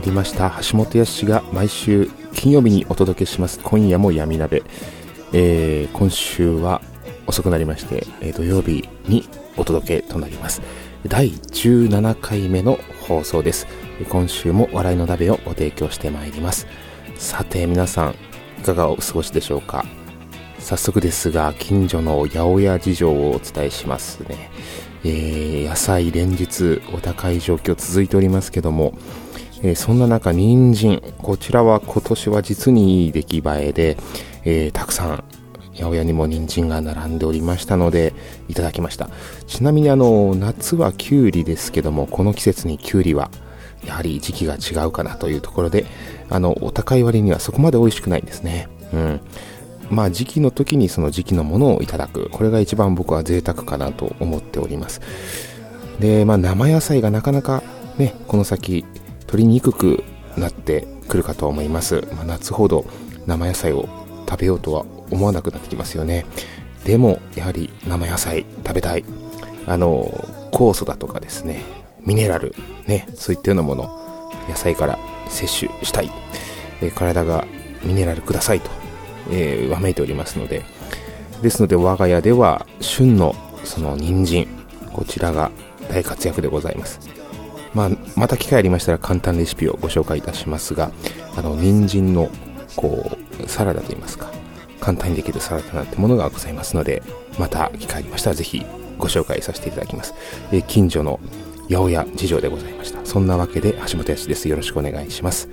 りました。橋本康が毎週金曜日にお届けします。今夜も闇鍋、えー、今週は遅くなりまして、えー、土曜日にお届けとなります。第17回目の放送です。今週も笑いの鍋をご提供してまいります。さて皆さんいかがお過ごしでしょうか？早速ですが近所の八百屋事情をお伝えしますね。えー、野菜連日お高い状況続いておりますけども、えー、そんな中、人参、こちらは今年は実にいい出来栄えで、えー、たくさん、八百屋にも人参が並んでおりましたので、いただきました。ちなみにあの、夏はキュウリですけども、この季節にキュウリは、やはり時期が違うかなというところで、あの、お高い割にはそこまで美味しくないんですね。うん。まあ時期の時にその時期のものをいただく。これが一番僕は贅沢かなと思っております。で、まあ生野菜がなかなかね、この先取りにくくなってくるかと思います。まあ、夏ほど生野菜を食べようとは思わなくなってきますよね。でも、やはり生野菜食べたい。あの、酵素だとかですね、ミネラル、ね、そういったようなもの、野菜から摂取したい。え体がミネラルくださいとえー、わめいておりますので、ですので我が家では旬のその人参、こちらが大活躍でございます。まあ、また機会ありましたら簡単レシピをご紹介いたしますが、あの、人参の、こう、サラダといいますか、簡単にできるサラダなんてものがございますので、また機会ありましたらぜひご紹介させていただきます。え、近所の八百屋事情でございました。そんなわけで橋本康です。よろしくお願いします。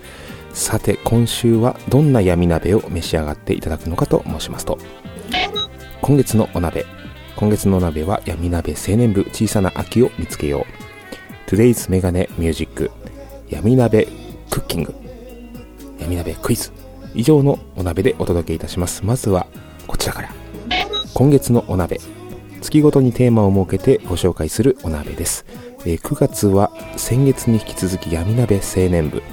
さて今週はどんな闇鍋を召し上がっていただくのかと申しますと今月のお鍋今月のお鍋は闇鍋青年部小さな秋を見つけよう Today's メガネミュージック闇鍋クッキング闇鍋クイズ以上のお鍋でお届けいたします。まずはこちらから。今月のお鍋月ごとにテーマを設けてご紹介するお鍋です、えー、9月は先月に引き続き闇鍋青年部。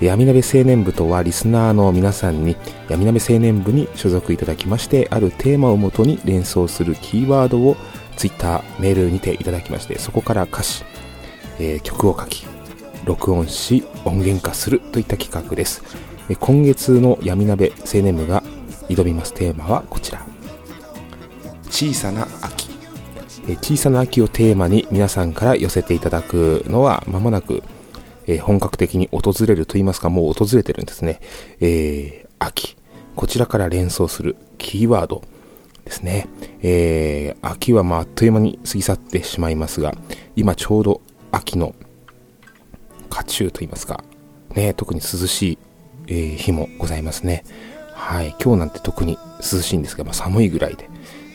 闇鍋青年部とはリスナーの皆さんに闇鍋青年部に所属いただきましてあるテーマをもとに連想するキーワードを Twitter メールにていただきましてそこから歌詞、えー、曲を書き録音し音源化するといった企画です、え今月の闇鍋青年部が挑みますテーマはこちら小さな秋え小さな秋をテーマに皆さんから寄せていただくのは間もなくえ、本格的に訪れると言いますか、もう訪れてるんですね。えー、秋。こちらから連想するキーワードですね。えー、秋はまあっという間に過ぎ去ってしまいますが、今ちょうど秋の夏中と言いますか、ね、特に涼しい、えー、日もございますね。はい。今日なんて特に涼しいんですが、まあ、寒いぐらいで、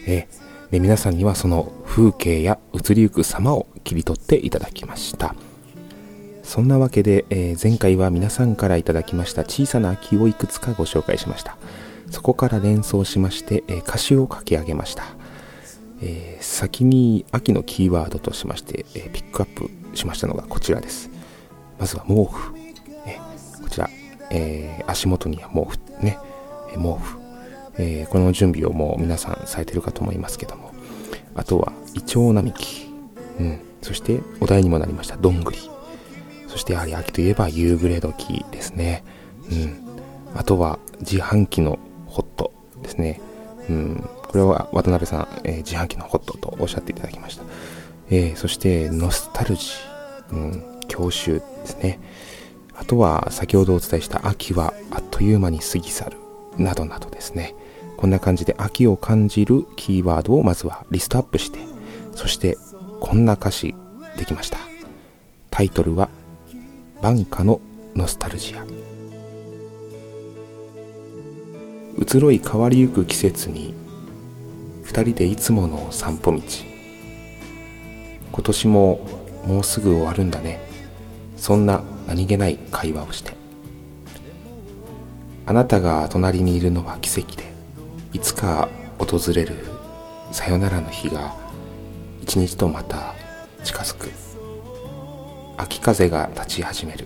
えー、で皆さんにはその風景や移りゆく様を切り取っていただきました。そんなわけで、えー、前回は皆さんからいただきました小さな秋をいくつかご紹介しました。そこから連想しまして、え、歌詞を書き上げました。えー、先に秋のキーワードとしまして、えピックアップしましたのがこちらです。まずは毛布。えこちら、え足元には毛布ね、え毛布。えこの準備をもう皆さんされてるかと思いますけども。あとは、イチョウ並木。うん。そして、お題にもなりました、どんぐり。そしてやはり秋といえば夕暮れ時ですね。うん。あとは自販機のホットですね。うん。これは渡辺さん、えー、自販機のホットとおっしゃっていただきました。えー、そして、ノスタルジー、うん、郷愁ですね。あとは、先ほどお伝えした秋はあっという間に過ぎ去る、などなどですね。こんな感じで秋を感じるキーワードをまずはリストアップして、そしてこんな歌詞できました。タイトルは、バンカのノスタルジア。移ろい変わりゆく季節に、二人でいつもの散歩道。今年ももうすぐ終わるんだね。そんな何気ない会話をして。あなたが隣にいるのは奇跡で。いつか訪れるさよならの日が一日とまた近づく秋風が立ち始める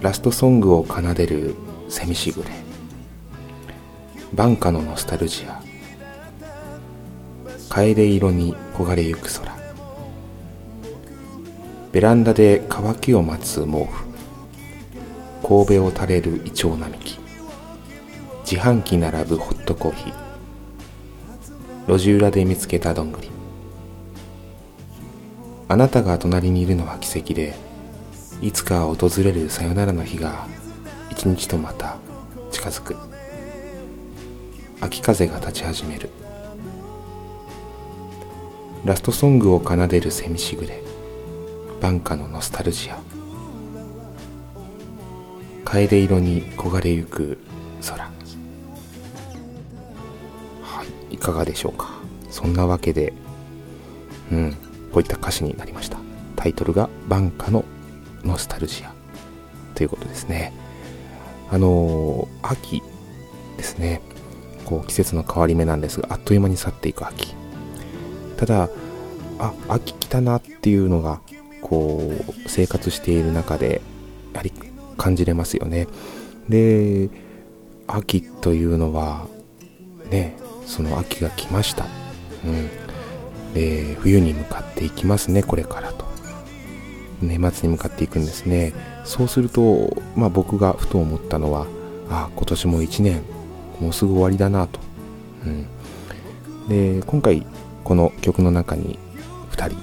ラストソングを奏でるセミしぐれ晩夏のノスタルジア楓色に焦がれゆく空。ベランダで乾きを待つ毛布。神戸を垂れるイチョウ並木。自販機並ぶホットコーヒー。路地裏で見つけたどんぐり。あなたが隣にいるのは奇跡でいつか訪れるさよならの日が一日とまた近づく。秋風が立ち始める。ラストソングを奏でるセミしぐれ晩夏のノスタルジア楓色に焦がれゆく空はいかがでしょうか？そんなわけで、うん、こういった歌詞になりました。タイトルが、晩夏のノスタルジアということですね。あのー、秋ですね。こう季節の変わり目なんですが、あっという間に去っていく秋。ただ、あ、秋来たなっていうのが、こう、生活している中で、やはり感じれますよね。で、秋というのは、ね、その秋が来ました。うん。で、冬に向かっていきますね、これからと。年末に向かっていくんですね。そうすると、まあ僕がふと思ったのは、あ、今年も1年、もうすぐ終わりだなと。うん。で、今回、この曲の中に2人、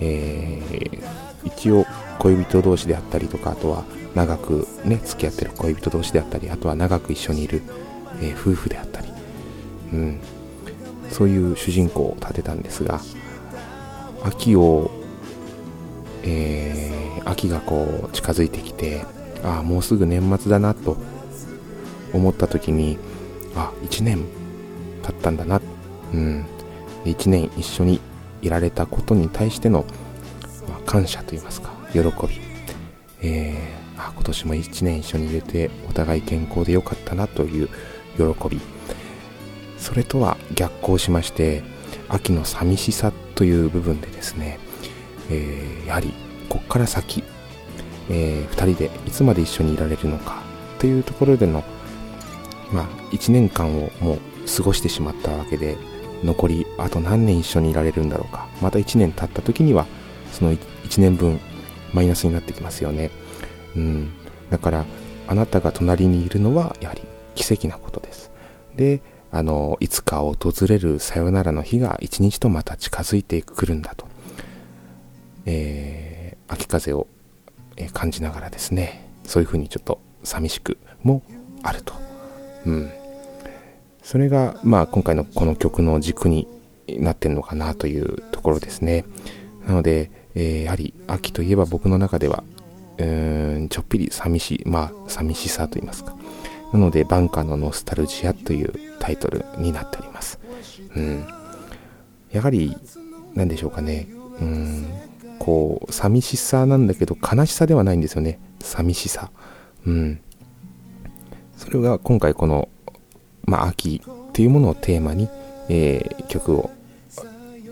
えー、一応恋人同士であったりとか、あとは長くね、付き合ってる恋人同士であったり、あとは長く一緒にいる、えー、夫婦であったり、うん、そういう主人公を立てたんですが秋を、えー、秋がこう近づいてきてああもうすぐ年末だなと思った時にあ1年経ったんだな、うん、1年一緒にいられたことに対しての、まあ、感謝といいますか喜び、えー、あ今年も1年一緒にいれてお互い健康でよかったなという喜び。それとは逆行しまして秋の寂しさという部分でですね、えー、やはりこっから先、えー、2人でいつまで一緒にいられるのかというところでの、まあ、1年間をもう過ごしてしまったわけで残りあと何年一緒にいられるんだろうか。また1年経った時にはその 1, 1年分マイナスになってきますよね。うん。だからあなたが隣にいるのはやはり奇跡なことです。であの、いつか訪れるさよならの日が一日とまた近づいてくるんだと、えー、秋風を感じながらですね、そういうふうにちょっと寂しくもあると。うん。それが、まあ今回のこの曲の軸になってるのかなというところですね。なので、えー、やはり秋といえば僕の中では、うーん、ちょっぴり寂しい、まあ寂しさと言いますか。なので、バンカーのノスタルジアというタイトルになっております。うん。やはり、何でしょうかね。うん。こう、寂しさなんだけど、悲しさではないんですよね。寂しさ。うん。それが今回この、まあ、秋っていうものをテーマに、えー、曲を、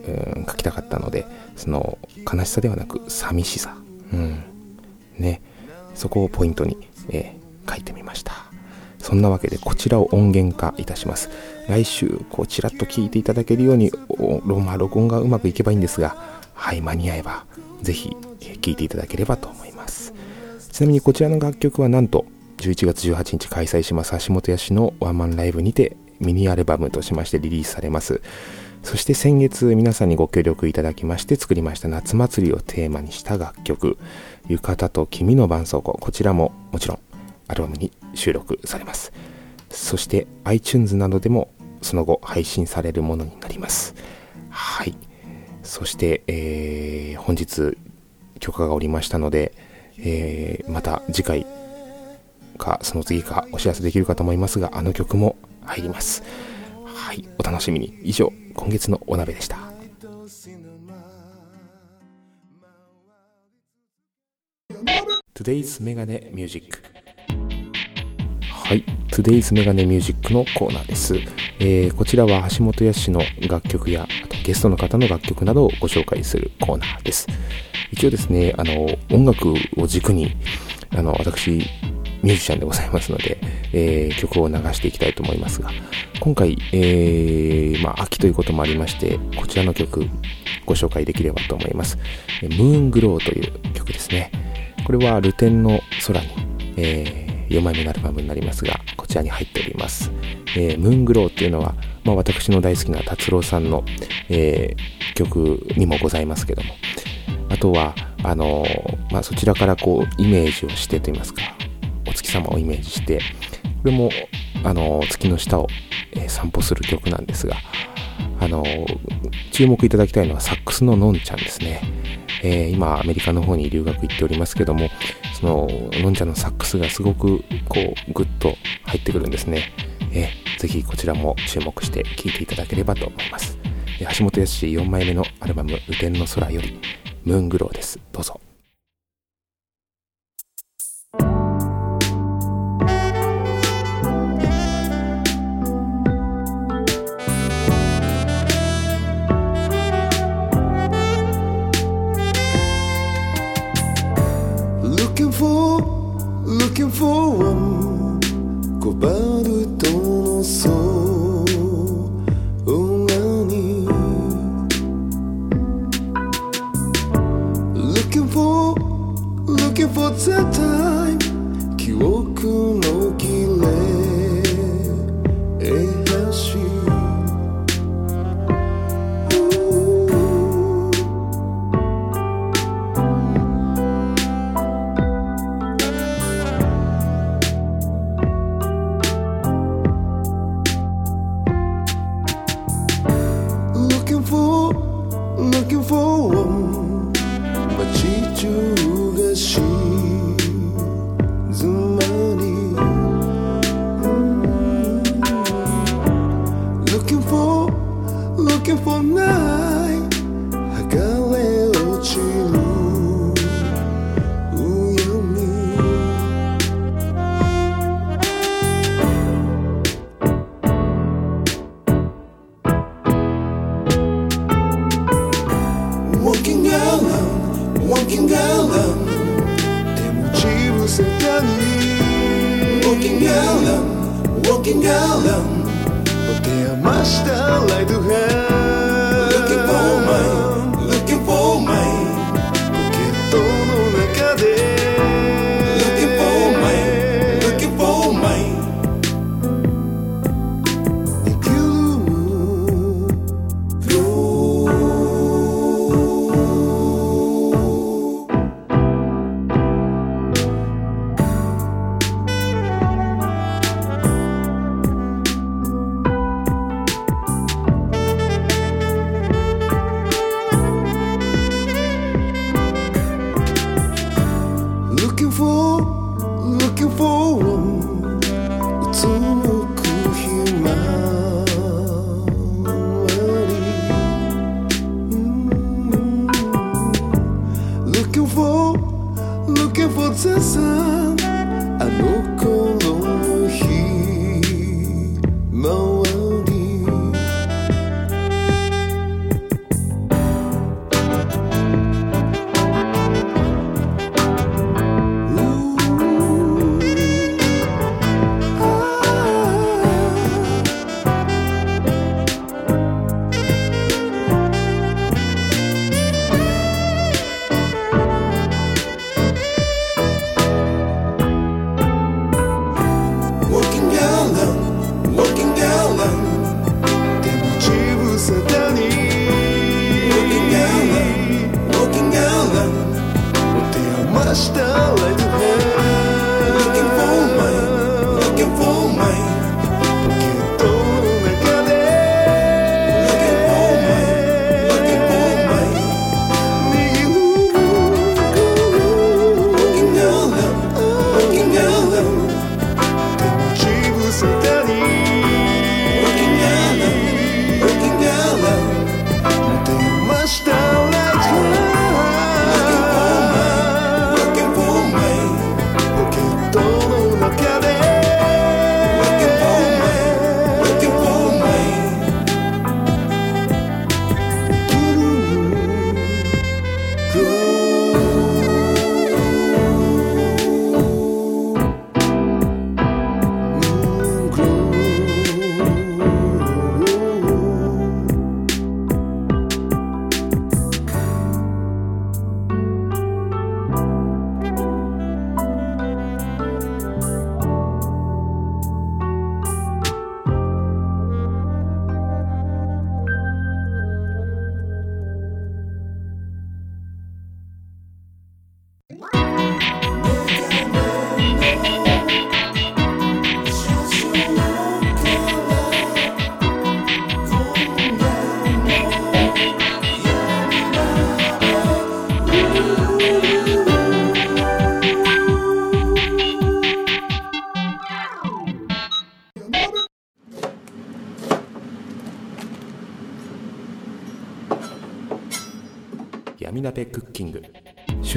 うん、書きたかったので、その、悲しさではなく、寂しさ。うん。ね。そこをポイントに、えー、書いてみました。そんなわけでこちらを音源化いたします。来週、こうちらっと聞いていただけるように、まあ、録音がうまくいけばいいんですが、はい、間に合えば、ぜひ聴いていただければと思います。ちなみにこちらの楽曲はなんと、11月18日開催します橋本屋氏のワンマンライブにてミニアルバムとしましてリリースされます。そして先月皆さんにご協力いただきまして作りました夏祭りをテーマにした楽曲、浴衣と君の絆創膏、こちらももちろんアルバムに収録されます。そして iTunes などでもその後配信されるものになります。はい。そして、えー、本日許可がおりましたので、えー、また次回かその次かお知らせできるかと思いますが、あの曲も入ります。はい、お楽しみに。以上、今月のお鍋でした。Today's メガネミュージックはい、Today's メガネミュージックのコーナーです。えー、こちらは橋本康の楽曲や、あとゲストの方の楽曲などをご紹介するコーナーです。一応ですね、あの、音楽を軸に、あの、私、ミュージシャンでございますので、えー、曲を流していきたいと思いますが、今回、えー、まあ、秋ということもありまして、こちらの曲、ご紹介できればと思います。ムーングローという曲ですね。これは、ルテンの空に、えー、4枚目のアルバムになりますが、こちらに入っております。えー、ムーングローっていうのは、まあ、私の大好きな達郎さんの、えー、曲にもございますけども、あとは、あのまあ、そちらからこう、イメージをしてといいますか、お月様をイメージして、これも、あの、月の下を、え、散歩する曲なんですが、あの、注目いただきたいのはサックスののんちゃんですね。えー、今、アメリカの方に留学行っておりますけども、その、のんちゃんのサックスがすごく、こう、ぐっと入ってくるんですね。えー、ぜひこちらも注目して聴いていただければと思います。橋本康4枚目のアルバム、雨天の空より、ムーングローです。どうぞ。que voam, cobrando o tom no som.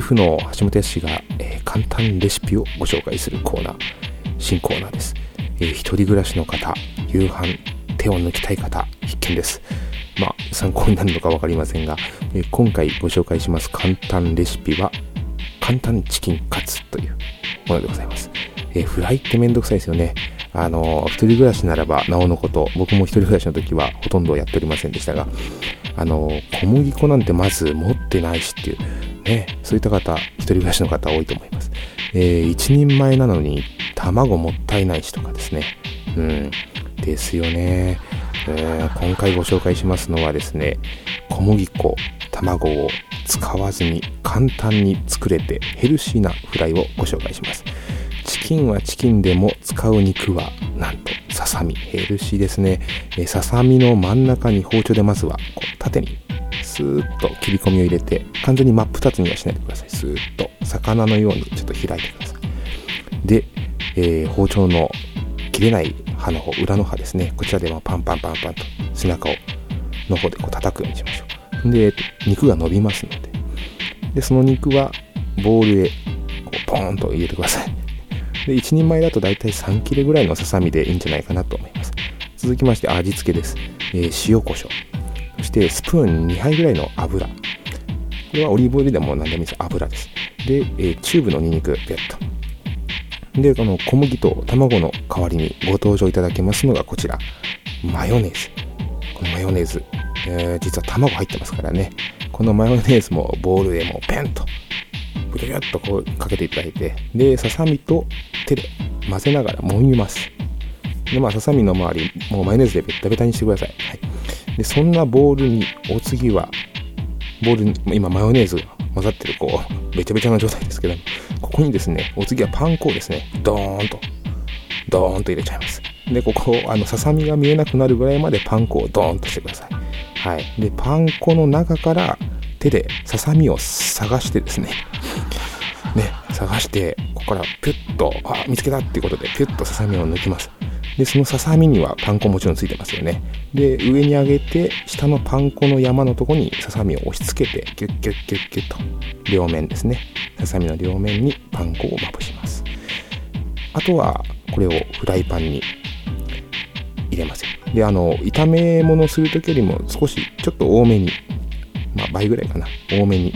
婦の橋本康が、えー、簡単レシピをご紹介するコーナー新コーナーです、えー、一人暮らしの方夕飯手を抜きたい方必見です。まあ参考になるのか分かりませんが、えー、今回ご紹介します簡単レシピは簡単チキンカツというものでございます、えフライってめんどくさいですよね。あの、一人暮らしならばなおのこと、僕も一人暮らしの時はほとんどやっておりませんでしたが、あの、小麦粉なんてまず持ってないしっていう、ね、そういった方、一人暮らしの方多いと思います。えー、一人前なのに卵もったいないしとかですね。うん、ですよね。えー、今回ご紹介しますのはですね、小麦粉、卵を使わずに簡単に作れてヘルシーなフライをご紹介します。チキンはチキンでも使う肉はなんとささみヘルシーですね、えささみの真ん中に包丁でまずはこう縦にスーッと切り込みを入れて完全に真っ二つにはしないでくださいスーッと魚のようにちょっと開いてくださいで、えー、包丁の切れない刃の方裏の刃ですねこちらでパンパンパンパンと背中をの方でこう叩くようにしましょうで肉が伸びますのででその肉はボウルへこうポーンと入れてくださいで、1人前だと大体3切れぐらいのささみでいいんじゃないかなと思います。続きまして味付けです。えー、塩コショウ。てスプーン2杯ぐらいの油。これはオリーブオイルでも何でもいいです。油です。で、えー、チューブのニンニク、ペット。で、この小麦と卵の代わりにご登場いただけますのがこちら。マヨネーズ。このマヨネーズ。えー、実は卵入ってますからね。このマヨネーズもボウルへもペンとぐるぐるっとこうかけていただいて、で、ささみと手で混ぜながら揉みます。で、まあ、ささみの周り、もうマヨネーズでベタベタにしてください。はい。で、そんなボウルに、お次は、ボウルに、今マヨネーズが混ざってる、こう、べちゃべちゃな状態ですけど、ここにですね、お次はパン粉をですね、ドーンと、ドーンと入れちゃいます。で、ここ、あの、ささみが見えなくなるぐらいまでパン粉をドーンとしてください。はい。で、パン粉の中から手でささみを探してですね、ね、探して、ここからピュッと、あ、見つけたっていうことで、ピュッとささみを抜きます。で、そのささみにはパン粉もちろんついてますよね。で、上に上げて、下のパン粉の山のとこにささみを押し付けて、ギュッギュッギュッギュッと、両面ですね。ささみの両面にパン粉をまぶします。あとは、これをフライパンに入れますよ。で、あの、炒め物するときよりも少し、ちょっと多めに、まあ、倍ぐらいかな、多めに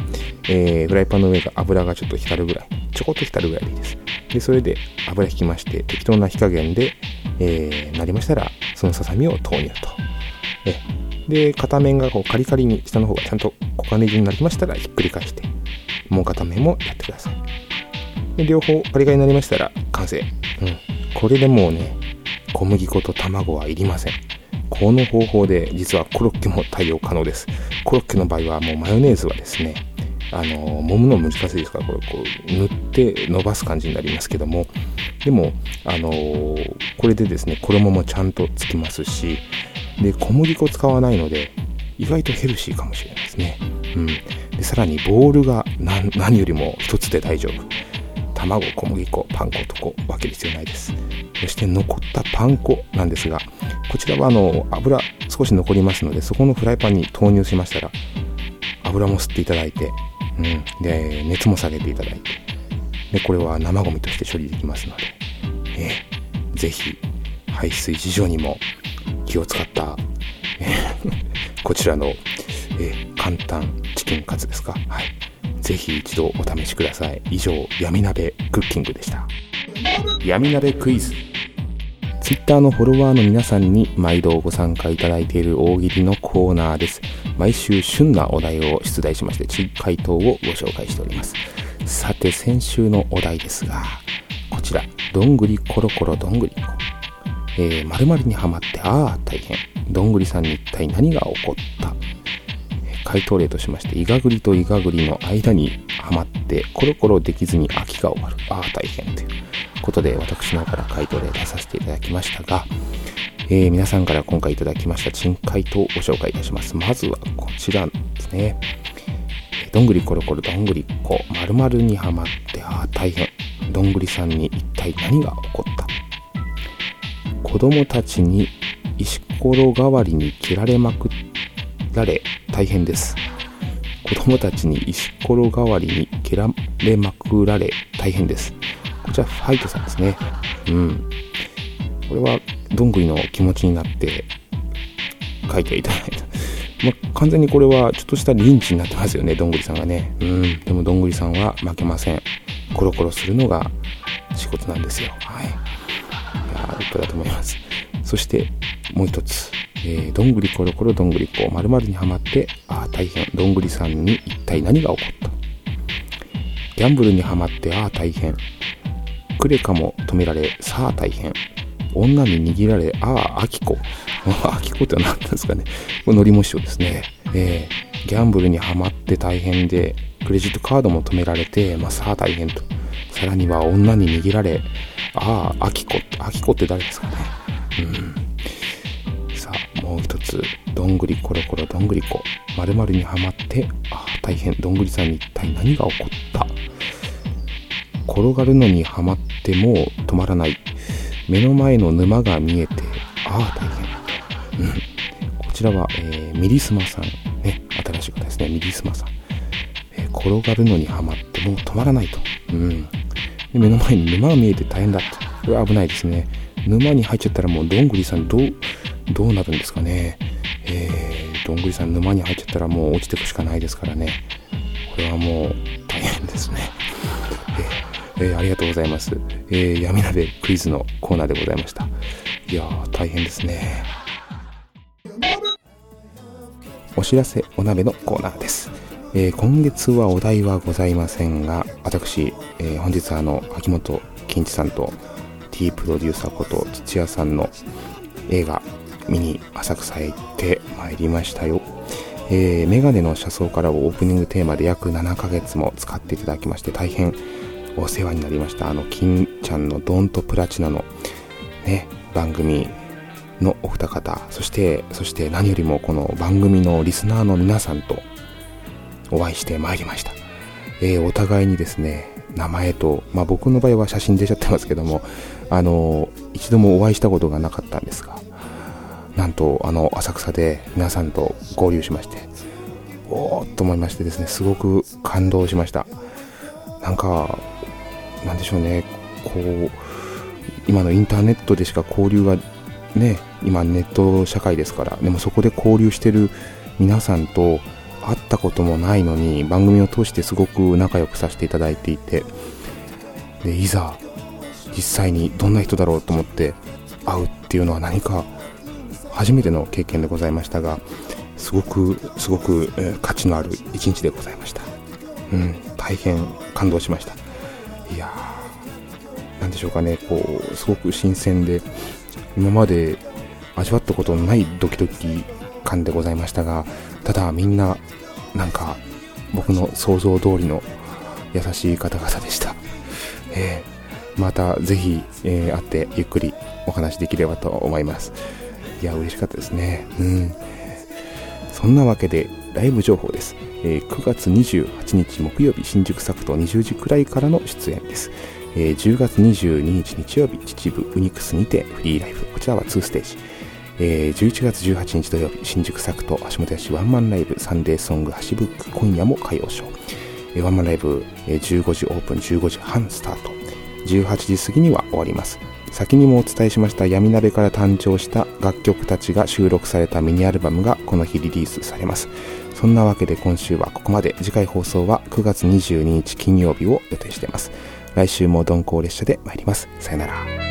えー、フライパンの上が油がちょっと光るぐらい、ちょこっと光るぐらいでいいです。で、それで油引きまして、適当な火加減で、えー、なりましたら、そのささみを投入と。えで、片面がこうカリカリに、下の方がちゃんと黄金色になりましたら、ひっくり返して、もう片面もやってください。で、両方カリカリになりましたら、完成。うん。これでもうね、小麦粉と卵はいりません。この方法で実はコロッケも対応可能です。コロッケの場合はもうマヨネーズはですね、あの揉むの難しいですからこれこう塗って伸ばす感じになりますけども。でもあのこれでですね衣もちゃんとつきますしで小麦粉使わないので意外とヘルシーかもしれないですね、うん、でさらにボールが何よりも一つで大丈夫。卵小麦粉パン粉とこう分ける必要ないです。そして残ったパン粉なんですがこちらはあの油少し残りますのでそこのフライパンに投入しましたら油も吸っていただいてうん、で熱も下げていただいて。でこれは生ゴミとして処理できますので、えー、ぜひ排水事情にも気を使った、え、こちらの、え、簡単チキンカツですか？はい。ぜひ一度お試しください。以上闇鍋クッキングでした。闇鍋クイズ。Twitter のフォロワーの皆さんに毎度ご参加いただいている大喜利のコーナーです毎週旬なお題を出題しまして、回答をご紹介しております。さて、先週のお題ですが、こちら、どんぐりコロコロどんぐりえー、〇〇にはまって、ああ、大変。どんぐりさんに一体何が起こった回答例としまして、イガグリとイガグリの間にはまって、コロコロできずに秋が終わる。ああ、大変ということで、私の方から回答例出させていただきましたが、えー、皆さんから今回いただきました珍回答をご紹介いたします。まずはこちらですね。どんぐりころころどんぐりっこ、まるまるにはまって、ああ、大変。どんぐりさんに一体何が起こった？子供たちに石ころ代わりに切られまくられ大変です。子供たちに石ころ代わりに蹴られまくられ大変です。こちらファイトさんですね。うん。これはどんぐりの気持ちになって書いていただいた。ま、完全にこれはちょっとしたリンチになってますよね、どんぐりさんがね。うん。でもどんぐりさんは負けません。コロコロするのが仕事なんですよ。はい。いや立派だと思います。そしてもう一つ。えー、どんぐりころころどんぐりこ〇〇にはまって、ああ大変、どんぐりさんに一体何が起こったギャンブルにはまって、ああ大変。クレカも止められ、さあ大変。女に握られ、ああ、アキコ。アキコって何なんですかね。これ、のりも師匠ですね。えー、ギャンブルにはまって大変で、クレジットカードも止められて、まあ、さあ大変と。さらには女に握られ、ああ、アキコ。アキコって誰ですかね。うん。さあ、もう一つ。どんぐりコロコロどんぐりこ。〇〇にはまって、ああ、大変。どんぐりさんに一体何が起こった転がるのにはまっても止まらない。目の前の沼が見えて、ああ、大変。うん。こちらは、えー、ミリスマさん。ね、新しい方ですね。ミリスマさん。えー、転がるのにはまってもう止まらないと。うん。で目の前に沼が見えて大変だって。これは危ないですね。沼に入っちゃったらもうどんぐりさんどう、どうなるんですかね。えー、どんぐりさん沼に入っちゃったらもう落ちていくしかないですからね。これはもう大変ですね。えー、ありがとうございます。えー、闇鍋クイズのコーナーでございました。いやー、大変ですね。お知らせお鍋のコーナーです。えー、今月はお題はございませんが、私、え、本日はあの、秋元金一さんと T プロデューサーこと土屋さんの映画見に浅草へ行ってまいりましたよ。えー、メガネの車窓からをオープニングテーマで約7ヶ月も使っていただきまして大変お世話になりました。あの、金ちゃんのドンとプラチナのね、番組のお二方、そして、そして何よりもこの番組のリスナーの皆さんとお会いしてまいりました。えー、お互いにですね、名前と、まあ僕の場合は写真出ちゃってますけども、あの、一度もお会いしたことがなかったんですが、なんとあの浅草で皆さんと合流しまして、おーっと思いましてですね、すごく感動しました。なんか、なんでしょうね、こう、今のインターネットでしか交流がね、今ネット社会ですから、でもそこで交流してる皆さんと会ったこともないのに、番組を通してすごく仲良くさせていただいていて、で、いざ、実際にどんな人だろうと思って会うっていうのは何か初めての経験でございましたが、すごく、すごく、え、価値のある一日でございました。うん、大変感動しました。いやー、なんでしょうかね、こう、すごく新鮮で、今まで味わったことのないドキドキ感でございましたが、ただみんな、なんか、僕の想像通りの優しい方々でした。えー、またぜひ、えー、会ってゆっくりお話できればと思います。いや、嬉しかったですね。うん。そんなわけで、ライブ情報です。えー、9月28日木曜日、新宿サクト20時くらいからの出演です。えー、10月22日日曜日、秩父ウニクスにてフリーライブ。こちらは2ステージ。えー、11月18日土曜日、新宿サクト足元しワンマンライブサンデーソングハシブック今夜も歌謡ショー。えー、ワンマンライブ、えー、15時オープン、15時半スタート。18時過ぎには終わります。先にもお伝えしました闇鍋から誕生した楽曲たちが収録されたミニアルバムがこの日リリースされます。そんなわけで今週はここまで。次回放送は9月22日金曜日を予定しています。来週も鈍行列車で参ります。さよなら。